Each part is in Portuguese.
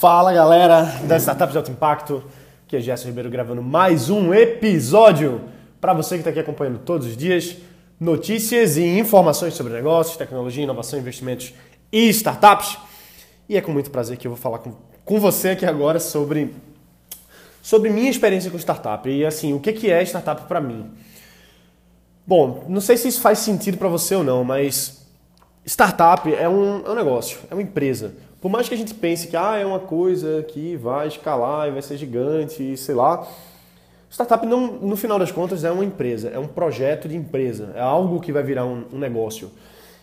Fala galera das startups de alto impacto, que é Gerson Ribeiro gravando mais um episódio para você que está aqui acompanhando todos os dias notícias e informações sobre negócios, tecnologia, inovação, investimentos e startups. E é com muito prazer que eu vou falar com, com você aqui agora sobre, sobre minha experiência com startup e assim o que, que é startup para mim. Bom, não sei se isso faz sentido para você ou não, mas startup é um, é um negócio, é uma empresa. Por mais que a gente pense que ah, é uma coisa que vai escalar e vai ser gigante, sei lá, startup não, no final das contas é uma empresa, é um projeto de empresa, é algo que vai virar um, um negócio.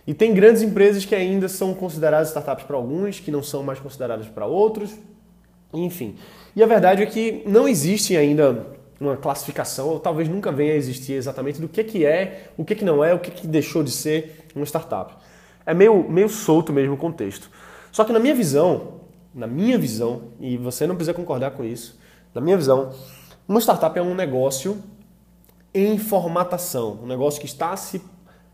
E tem grandes empresas que ainda são consideradas startups para alguns, que não são mais consideradas para outros, enfim. E a verdade é que não existe ainda uma classificação, ou talvez nunca venha a existir exatamente do que, que é, o que, que não é, o que, que deixou de ser uma startup. É meio, meio solto mesmo o contexto. Só que na minha visão, na minha visão, e você não precisa concordar com isso, na minha visão, uma startup é um negócio em formatação, um negócio que está se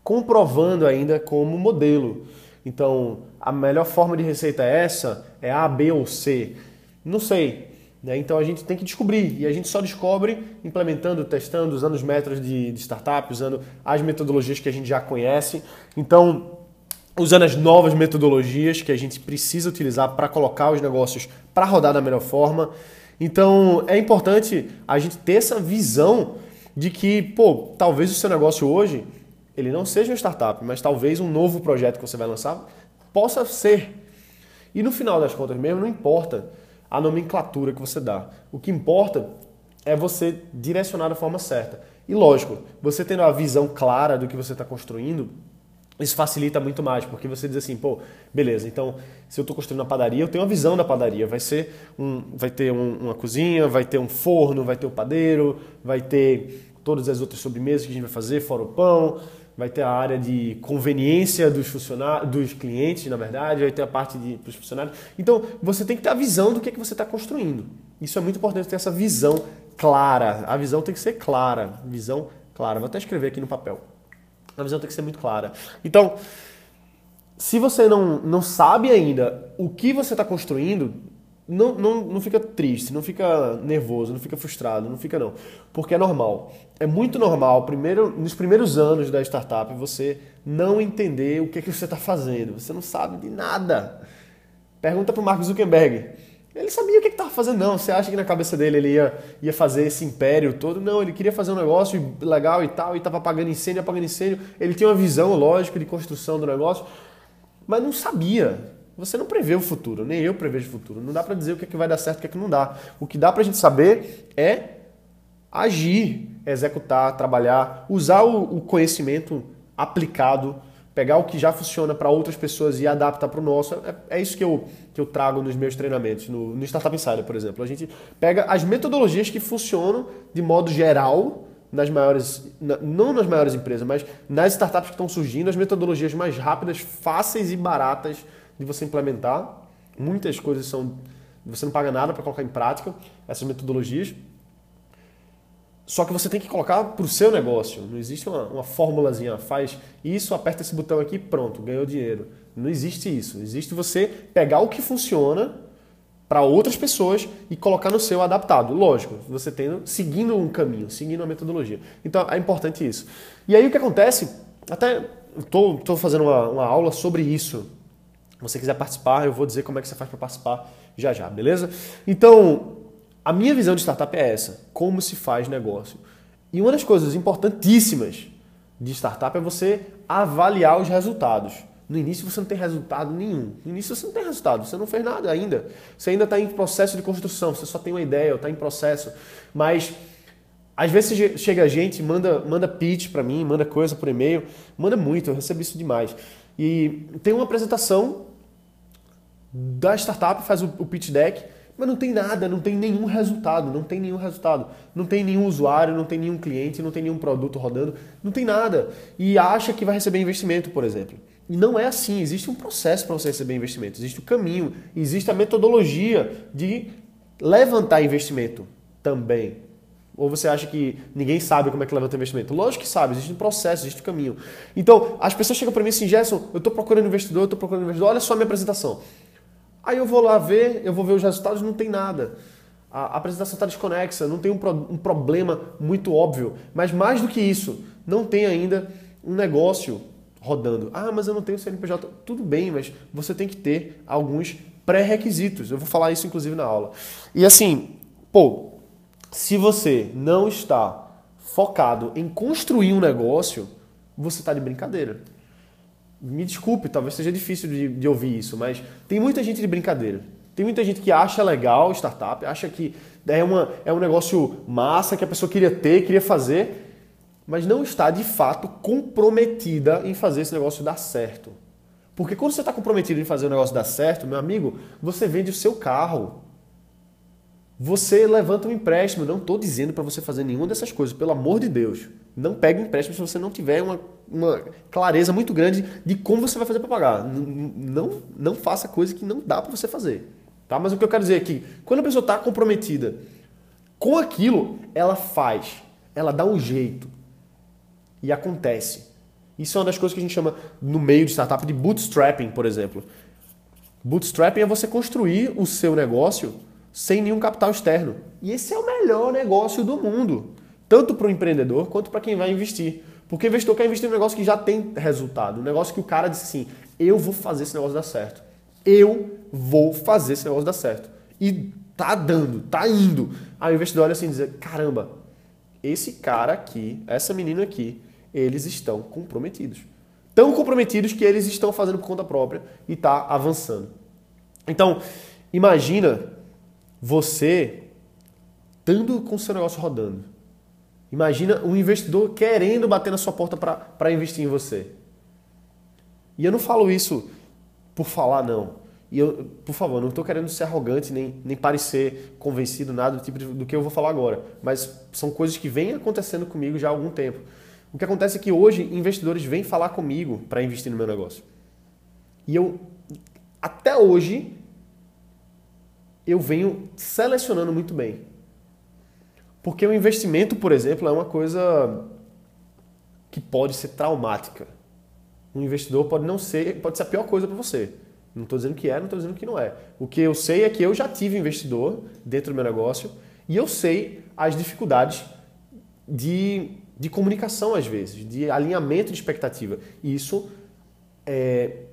comprovando ainda como modelo. Então, a melhor forma de receita é essa? É A, B ou C? Não sei. Né? Então a gente tem que descobrir. E a gente só descobre implementando, testando, usando os métodos de, de startup, usando as metodologias que a gente já conhece. Então, usando as novas metodologias que a gente precisa utilizar para colocar os negócios para rodar da melhor forma. Então é importante a gente ter essa visão de que, pô, talvez o seu negócio hoje ele não seja uma startup, mas talvez um novo projeto que você vai lançar possa ser. E no final das contas mesmo, não importa a nomenclatura que você dá. O que importa é você direcionar da forma certa. E lógico, você tendo a visão clara do que você está construindo, isso facilita muito mais, porque você diz assim, pô, beleza, então se eu estou construindo uma padaria, eu tenho uma visão da padaria. Vai ser um, vai ter um, uma cozinha, vai ter um forno, vai ter o um padeiro, vai ter todas as outras sobremesas que a gente vai fazer, fora o pão, vai ter a área de conveniência dos funcionários, dos clientes, na verdade, vai ter a parte de os funcionários. Então, você tem que ter a visão do que, é que você está construindo. Isso é muito importante ter essa visão clara. A visão tem que ser clara, visão clara. Vou até escrever aqui no papel. A visão tem que ser muito clara. Então, se você não, não sabe ainda o que você está construindo, não, não, não fica triste, não fica nervoso, não fica frustrado, não fica não. Porque é normal. É muito normal, primeiro, nos primeiros anos da startup, você não entender o que, é que você está fazendo. Você não sabe de nada. Pergunta para o Mark Zuckerberg. Ele sabia o que estava fazendo, não. Você acha que na cabeça dele ele ia, ia fazer esse império todo? Não, ele queria fazer um negócio legal e tal, e estava apagando incêndio, apagando incêndio. Ele tinha uma visão, lógica, de construção do negócio, mas não sabia. Você não prevê o futuro, nem eu prevejo o futuro. Não dá para dizer o que, é que vai dar certo e o que, é que não dá. O que dá para a gente saber é agir, executar, trabalhar, usar o, o conhecimento aplicado pegar o que já funciona para outras pessoas e adaptar para o nosso. É, é, isso que eu, que eu trago nos meus treinamentos. No, no Startup Insider, por exemplo. A gente pega as metodologias que funcionam de modo geral nas maiores, não nas maiores empresas, mas nas startups que estão surgindo, as metodologias mais rápidas, fáceis e baratas de você implementar. Muitas coisas são. Você não paga nada para colocar em prática essas metodologias. Só que você tem que colocar para o seu negócio. Não existe uma, uma formulazinha, faz isso, aperta esse botão aqui, pronto, ganhou dinheiro. Não existe isso. Existe você pegar o que funciona para outras pessoas e colocar no seu adaptado. Lógico, você tendo, seguindo um caminho, seguindo uma metodologia. Então é importante isso. E aí o que acontece? Até estou fazendo uma, uma aula sobre isso. Se você quiser participar, eu vou dizer como é que você faz para participar já já, beleza? Então, a minha visão de startup é essa: como se faz negócio. E uma das coisas importantíssimas de startup é você avaliar os resultados. No início você não tem resultado nenhum. No início você não tem resultado, você não fez nada ainda. Você ainda está em processo de construção, você só tem uma ideia, está em processo. Mas às vezes chega gente, manda, manda pitch para mim, manda coisa por e-mail, manda muito, eu recebo isso demais. E tem uma apresentação da startup, faz o pitch deck, mas não tem nada, não tem nenhum resultado, não tem nenhum resultado. Não tem nenhum usuário, não tem nenhum cliente, não tem nenhum produto rodando, não tem nada. E acha que vai receber investimento, por exemplo. E não é assim, existe um processo para você receber investimento, existe o caminho, existe a metodologia de levantar investimento também. Ou você acha que ninguém sabe como é que levanta investimento? Lógico que sabe, existe um processo, existe um caminho. Então, as pessoas chegam para mim assim, Gerson, eu estou procurando investidor, eu estou procurando investidor, olha só a minha apresentação. Aí eu vou lá ver, eu vou ver os resultados, não tem nada. A apresentação está desconexa, não tem um, pro, um problema muito óbvio. Mas mais do que isso, não tem ainda um negócio rodando. Ah, mas eu não tenho CNPJ. Tudo bem, mas você tem que ter alguns pré-requisitos. Eu vou falar isso inclusive na aula. E assim, pô, se você não está focado em construir um negócio, você está de brincadeira. Me desculpe, talvez seja difícil de, de ouvir isso, mas tem muita gente de brincadeira. Tem muita gente que acha legal startup, acha que é, uma, é um negócio massa que a pessoa queria ter, queria fazer, mas não está de fato comprometida em fazer esse negócio dar certo. Porque quando você está comprometido em fazer o negócio dar certo, meu amigo, você vende o seu carro. Você levanta um empréstimo. Não estou dizendo para você fazer nenhuma dessas coisas, pelo amor de Deus. Não pegue empréstimo se você não tiver uma, uma clareza muito grande de como você vai fazer para pagar. Não, não faça coisa que não dá para você fazer. Tá? Mas o que eu quero dizer é que quando a pessoa está comprometida com aquilo, ela faz, ela dá um jeito e acontece. Isso é uma das coisas que a gente chama no meio de startup de bootstrapping, por exemplo. Bootstrapping é você construir o seu negócio sem nenhum capital externo. E esse é o melhor negócio do mundo, tanto para o empreendedor quanto para quem vai investir. Porque o investidor quer investir em um negócio que já tem resultado, um negócio que o cara disse assim: eu vou fazer esse negócio dar certo. Eu vou fazer esse negócio dar certo. E tá dando, tá indo. Aí o investidor olha assim e diz: caramba, esse cara aqui, essa menina aqui, eles estão comprometidos. Tão comprometidos que eles estão fazendo por conta própria e está avançando. Então, imagina você estando com o seu negócio rodando. Imagina um investidor querendo bater na sua porta para investir em você. E eu não falo isso por falar, não. E eu, por favor, não estou querendo ser arrogante nem, nem parecer convencido, nada do tipo de, do que eu vou falar agora. Mas são coisas que vêm acontecendo comigo já há algum tempo. O que acontece é que hoje investidores vêm falar comigo para investir no meu negócio. E eu, até hoje, eu venho selecionando muito bem. Porque o investimento, por exemplo, é uma coisa que pode ser traumática. Um investidor pode não ser, pode ser a pior coisa para você. Não estou dizendo que é, não estou dizendo que não é. O que eu sei é que eu já tive investidor dentro do meu negócio e eu sei as dificuldades de, de comunicação às vezes, de alinhamento de expectativa. E isso é,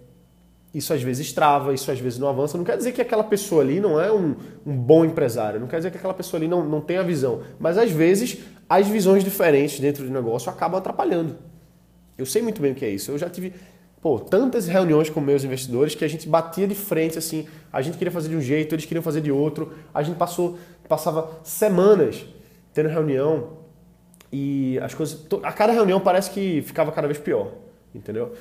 isso às vezes trava, isso às vezes não avança. Não quer dizer que aquela pessoa ali não é um, um bom empresário, não quer dizer que aquela pessoa ali não, não tem a visão. Mas às vezes as visões diferentes dentro do negócio acabam atrapalhando. Eu sei muito bem o que é isso. Eu já tive pô, tantas reuniões com meus investidores que a gente batia de frente assim, a gente queria fazer de um jeito, eles queriam fazer de outro. A gente passou, passava semanas tendo reunião e as coisas, a cada reunião parece que ficava cada vez pior, entendeu?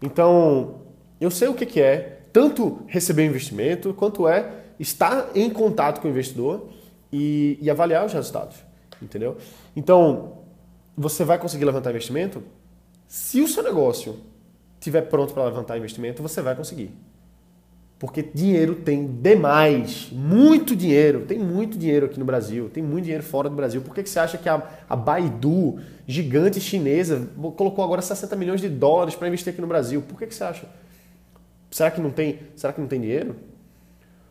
Então, eu sei o que é tanto receber investimento, quanto é estar em contato com o investidor e, e avaliar os resultados. Entendeu? Então, você vai conseguir levantar investimento? Se o seu negócio estiver pronto para levantar investimento, você vai conseguir. Porque dinheiro tem demais, muito dinheiro, tem muito dinheiro aqui no Brasil, tem muito dinheiro fora do Brasil. Por que, que você acha que a, a Baidu, gigante chinesa, colocou agora 60 milhões de dólares para investir aqui no Brasil? Por que, que você acha? Será que não tem, será que não tem dinheiro?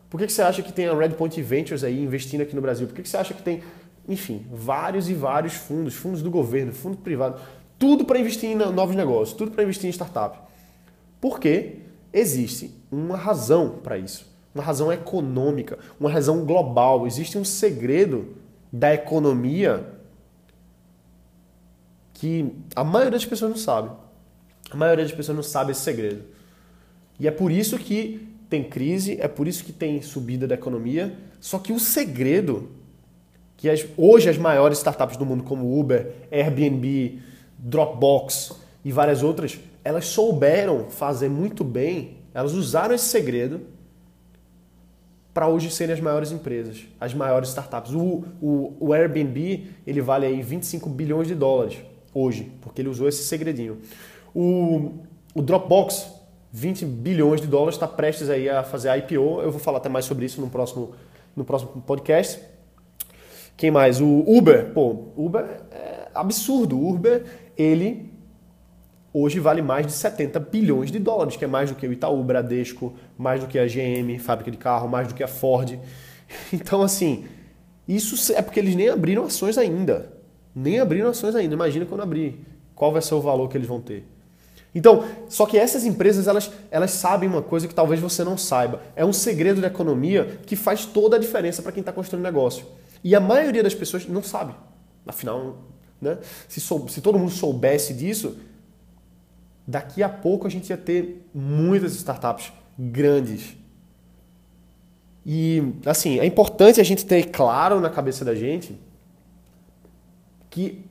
Por que, que você acha que tem a Redpoint Ventures aí investindo aqui no Brasil? Por que, que você acha que tem, enfim, vários e vários fundos, fundos do governo, fundo privado, tudo para investir em novos negócios, tudo para investir em startup? Porque existe uma razão para isso. Uma razão econômica, uma razão global. Existe um segredo da economia que a maioria das pessoas não sabe. A maioria das pessoas não sabe esse segredo. E é por isso que tem crise, é por isso que tem subida da economia. Só que o segredo que as, hoje as maiores startups do mundo, como Uber, Airbnb, Dropbox e várias outras, elas souberam fazer muito bem, elas usaram esse segredo para hoje serem as maiores empresas, as maiores startups. O, o, o, Airbnb ele vale aí 25 bilhões de dólares hoje, porque ele usou esse segredinho. O, o Dropbox 20 bilhões de dólares, está prestes aí a fazer a IPO. Eu vou falar até mais sobre isso no próximo, no próximo podcast. Quem mais? O Uber. Pô, Uber é absurdo. O Uber, ele hoje vale mais de 70 bilhões de dólares, que é mais do que o Itaú, Bradesco, mais do que a GM, fábrica de carro, mais do que a Ford. Então, assim, isso é porque eles nem abriram ações ainda. Nem abriram ações ainda. Imagina quando abrir. Qual vai ser o valor que eles vão ter? Então, só que essas empresas, elas, elas sabem uma coisa que talvez você não saiba. É um segredo da economia que faz toda a diferença para quem está construindo negócio. E a maioria das pessoas não sabe. Afinal, né? se, sou, se todo mundo soubesse disso, daqui a pouco a gente ia ter muitas startups grandes. E, assim, é importante a gente ter claro na cabeça da gente que,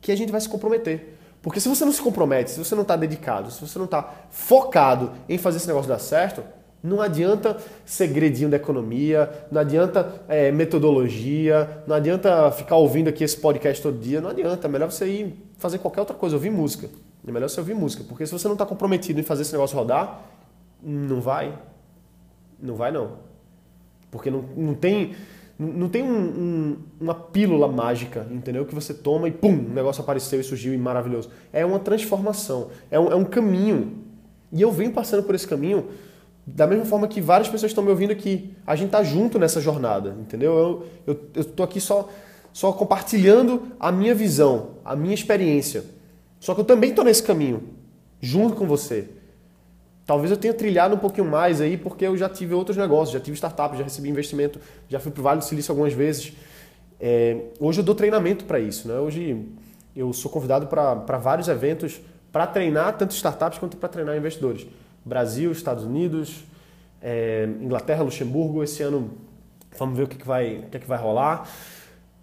que a gente vai se comprometer. Porque se você não se compromete, se você não está dedicado, se você não está focado em fazer esse negócio dar certo, não adianta segredinho da economia, não adianta é, metodologia, não adianta ficar ouvindo aqui esse podcast todo dia, não adianta. É melhor você ir fazer qualquer outra coisa, ouvir música. É melhor você ouvir música, porque se você não está comprometido em fazer esse negócio rodar, não vai. Não vai não. Porque não, não tem não tem um, um, uma pílula mágica, entendeu? Que você toma e pum, o negócio apareceu e surgiu e maravilhoso. É uma transformação, é um, é um caminho. E eu venho passando por esse caminho da mesma forma que várias pessoas estão me ouvindo aqui. A gente tá junto nessa jornada, entendeu? Eu, eu, eu tô aqui só, só compartilhando a minha visão, a minha experiência. Só que eu também tô nesse caminho, junto com você. Talvez eu tenha trilhado um pouquinho mais aí, porque eu já tive outros negócios, já tive startup, já recebi investimento, já fui para o Vale do Silício algumas vezes. É, hoje eu dou treinamento para isso. Né? Hoje eu sou convidado para vários eventos para treinar tanto startups quanto para treinar investidores. Brasil, Estados Unidos, é, Inglaterra, Luxemburgo. Esse ano vamos ver o que, que, vai, o que, que vai rolar.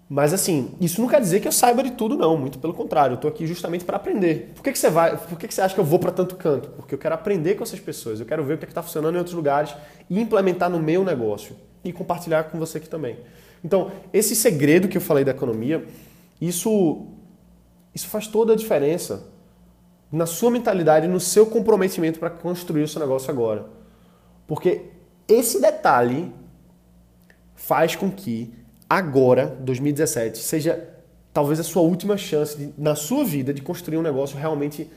Mas assim, isso não quer dizer que eu saiba de tudo, não. Muito pelo contrário, eu estou aqui justamente para aprender. Por que, que você vai? Por que, que você acha que eu vou para tanto canto? Porque eu quero aprender com essas pessoas, eu quero ver o que é está funcionando em outros lugares e implementar no meu negócio e compartilhar com você aqui também. Então, esse segredo que eu falei da economia, isso, isso faz toda a diferença na sua mentalidade, no seu comprometimento para construir o seu negócio agora. Porque esse detalhe faz com que agora, 2017, seja talvez a sua última chance de, na sua vida de construir um negócio realmente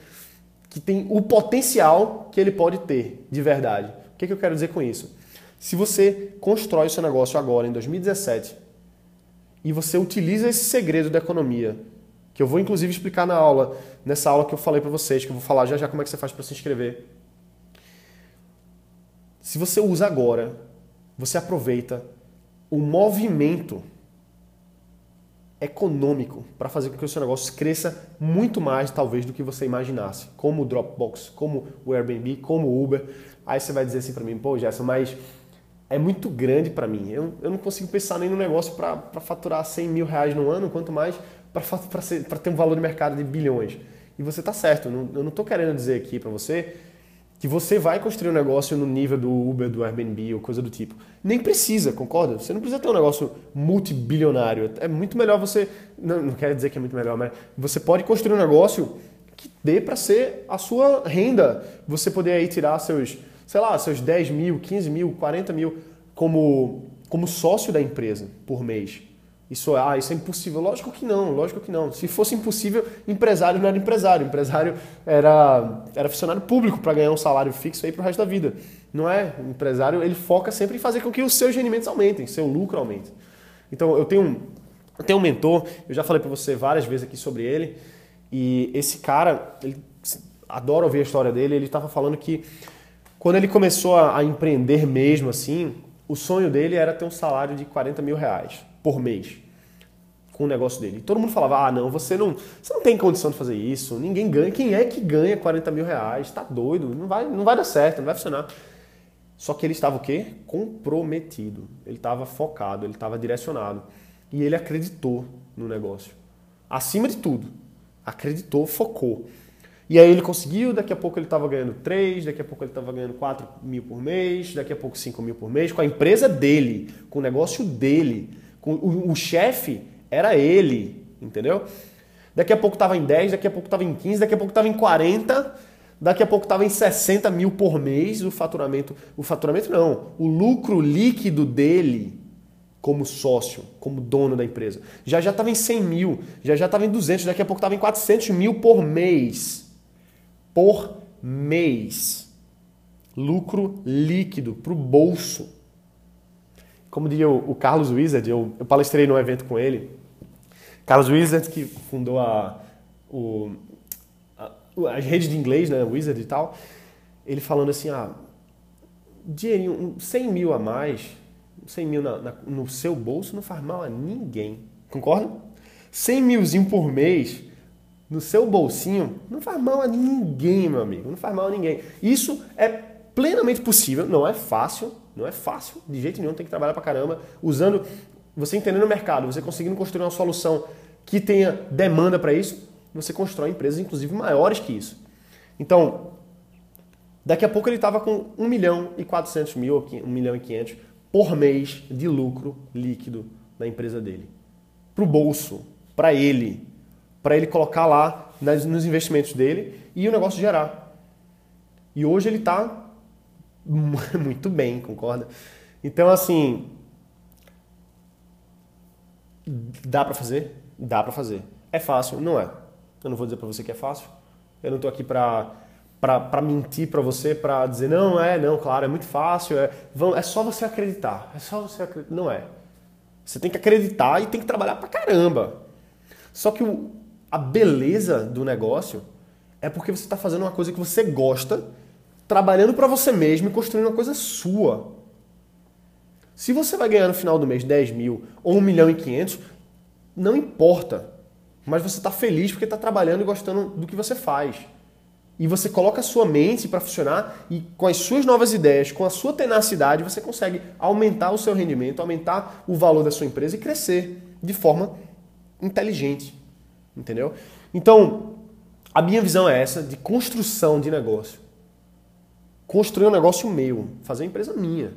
que tem o potencial que ele pode ter, de verdade. O que, é que eu quero dizer com isso? Se você constrói o seu negócio agora, em 2017, e você utiliza esse segredo da economia, que eu vou inclusive explicar na aula, nessa aula que eu falei para vocês, que eu vou falar já já como é que você faz para se inscrever. Se você usa agora, você aproveita o movimento econômico para fazer com que o seu negócio cresça muito mais, talvez, do que você imaginasse. Como o Dropbox, como o Airbnb, como o Uber. Aí você vai dizer assim para mim, pô, Gerson, mas é muito grande para mim. Eu, eu não consigo pensar nem no negócio para faturar 100 mil reais no ano, quanto mais para ter um valor de mercado de bilhões. E você está certo, eu não estou querendo dizer aqui para você que você vai construir um negócio no nível do Uber, do Airbnb ou coisa do tipo. Nem precisa, concorda? Você não precisa ter um negócio multibilionário. É muito melhor você. Não, não quero dizer que é muito melhor, mas você pode construir um negócio que dê para ser a sua renda. Você poder aí tirar seus, sei lá, seus 10 mil, 15 mil, 40 mil como, como sócio da empresa por mês. Isso, ah, isso é impossível. Lógico que não, lógico que não. Se fosse impossível, empresário não era empresário. Empresário era, era funcionário público para ganhar um salário fixo aí para o resto da vida. Não é? O empresário ele foca sempre em fazer com que os seus rendimentos aumentem, seu lucro aumente. Então eu tenho, um, eu tenho um mentor, eu já falei para você várias vezes aqui sobre ele, e esse cara, ele adora ouvir a história dele, ele estava falando que quando ele começou a, a empreender mesmo assim, o sonho dele era ter um salário de 40 mil reais por mês com o negócio dele. E todo mundo falava: ah, não, você não, você não tem condição de fazer isso, ninguém ganha. Quem é que ganha 40 mil reais? Tá doido, não vai, não vai dar certo, não vai funcionar. Só que ele estava o quê? Comprometido. Ele estava focado, ele estava direcionado. E ele acreditou no negócio. Acima de tudo. Acreditou, focou. E aí ele conseguiu, daqui a pouco ele estava ganhando 3, daqui a pouco ele estava ganhando 4 mil por mês, daqui a pouco 5 mil por mês, com a empresa dele, com o negócio dele. O, o chefe era ele, entendeu? Daqui a pouco estava em 10, daqui a pouco estava em 15, daqui a pouco estava em 40, daqui a pouco estava em 60 mil por mês o faturamento. O faturamento não, o lucro líquido dele como sócio, como dono da empresa. Já já estava em 100 mil, já já estava em 200, daqui a pouco estava em 400 mil por mês. por mês. Lucro líquido para o bolso. Como diria o, Carlos Wizard, eu, eu palestrei num evento com ele. Carlos Wizard, que fundou a, o, a, as redes de inglês, né, Wizard e tal, ele falando assim, ah, dinheirinho, 100 mil a mais, 100 mil na, na, no seu bolso não faz mal a ninguém. Concorda? 100 milzinho por mês no seu bolsinho não faz mal a ninguém, meu amigo. Não faz mal a ninguém. Isso é plenamente possível, não é fácil, não é fácil, de jeito nenhum, tem que trabalhar pra caramba, usando, você entendendo o mercado, você conseguindo construir uma solução que tenha demanda para isso, você constrói empresas, inclusive, maiores que isso. Então, daqui a pouco ele estava com 1 milhão e 400 mil, 1 milhão e 500 por mês de lucro líquido na empresa dele. Para o bolso, para ele, para ele colocar lá nos investimentos dele e o negócio gerar. E hoje ele está muito bem, concorda? Então, assim, dá para fazer? Dá para fazer. É fácil? Não é. Eu não vou dizer para você que é fácil. Eu não estou aqui para para mentir para você, para dizer não é, não, claro, é muito fácil, é, é só você acreditar, é só você acreditar. Não é. Você tem que acreditar e tem que trabalhar para caramba. Só que o, a beleza do negócio é porque você está fazendo uma coisa que você gosta, trabalhando para você mesmo e construindo uma coisa sua. Se você vai ganhar no final do mês 10 mil ou 1 milhão e 500, não importa. Mas você está feliz porque está trabalhando e gostando do que você faz e você coloca a sua mente para funcionar e com as suas novas ideias, com a sua tenacidade, você consegue aumentar o seu rendimento, aumentar o valor da sua empresa e crescer de forma inteligente. Entendeu? Então, a minha visão é essa de construção de negócio. Construir um negócio meu, fazer uma empresa minha.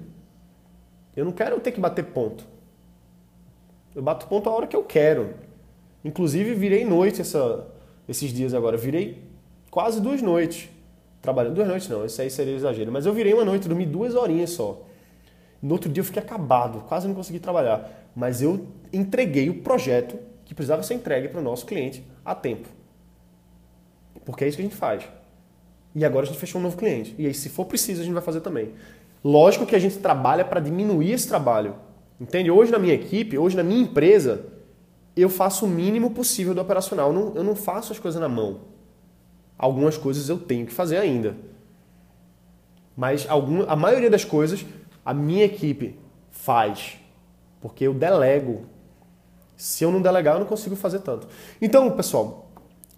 Eu não quero ter que bater ponto. Eu bato ponto a hora que eu quero. Inclusive, virei noite essa, esses dias agora. Virei quase duas noites trabalhando. Duas noites não, isso aí seria exagero. Mas eu virei uma noite, dormi duas horinhas só. No outro dia eu fiquei acabado, quase não consegui trabalhar. Mas eu entreguei o projeto que precisava ser entregue para o nosso cliente a tempo. Porque é isso que a gente faz. E agora a gente fechou um novo cliente. E aí, se for preciso, a gente vai fazer também. Lógico que a gente trabalha para diminuir esse trabalho. Entende? Hoje na minha equipe, hoje na minha empresa, eu faço o mínimo possível do operacional. Eu não, eu não faço as coisas na mão algumas coisas eu tenho que fazer ainda. Mas algum, a maioria das coisas a minha equipe faz, porque eu delego. Se eu não delegar, eu não consigo fazer tanto. Então, pessoal,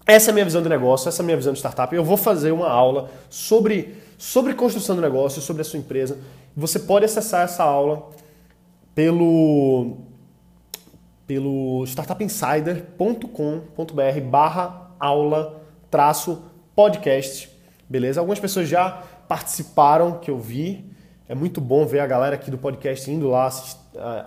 essa é a minha visão de negócio, essa é a minha visão de startup. Eu vou fazer uma aula sobre, sobre construção de negócio, sobre a sua empresa. Você pode acessar essa aula pelo, pelo startupinsider.com.br barra aula traço podcast, beleza? Algumas pessoas já participaram, que eu vi. É muito bom ver a galera aqui do podcast indo lá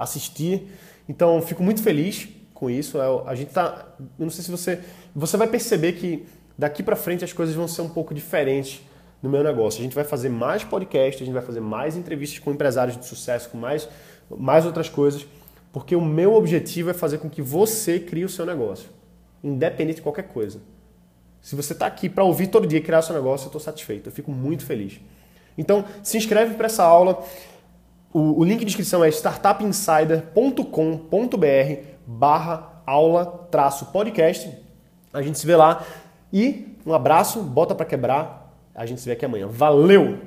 assistir. Então, fico muito feliz com isso. É, a gente tá, eu não sei se você, você vai perceber que daqui para frente as coisas vão ser um pouco diferentes no meu negócio. A gente vai fazer mais podcasts, a gente vai fazer mais entrevistas com empresários de sucesso, com mais, mais outras coisas, porque o meu objetivo é fazer com que você crie o seu negócio, independente de qualquer coisa. Se você está aqui para ouvir todo dia e criar seu negócio, eu estou satisfeito, eu fico muito feliz. Então, se inscreve para essa aula. O, o, link de inscrição é startupinsider.com.br barra aula traço podcast. A gente se vê lá. E um abraço, bota para quebrar. A gente se vê aqui amanhã. Valeu!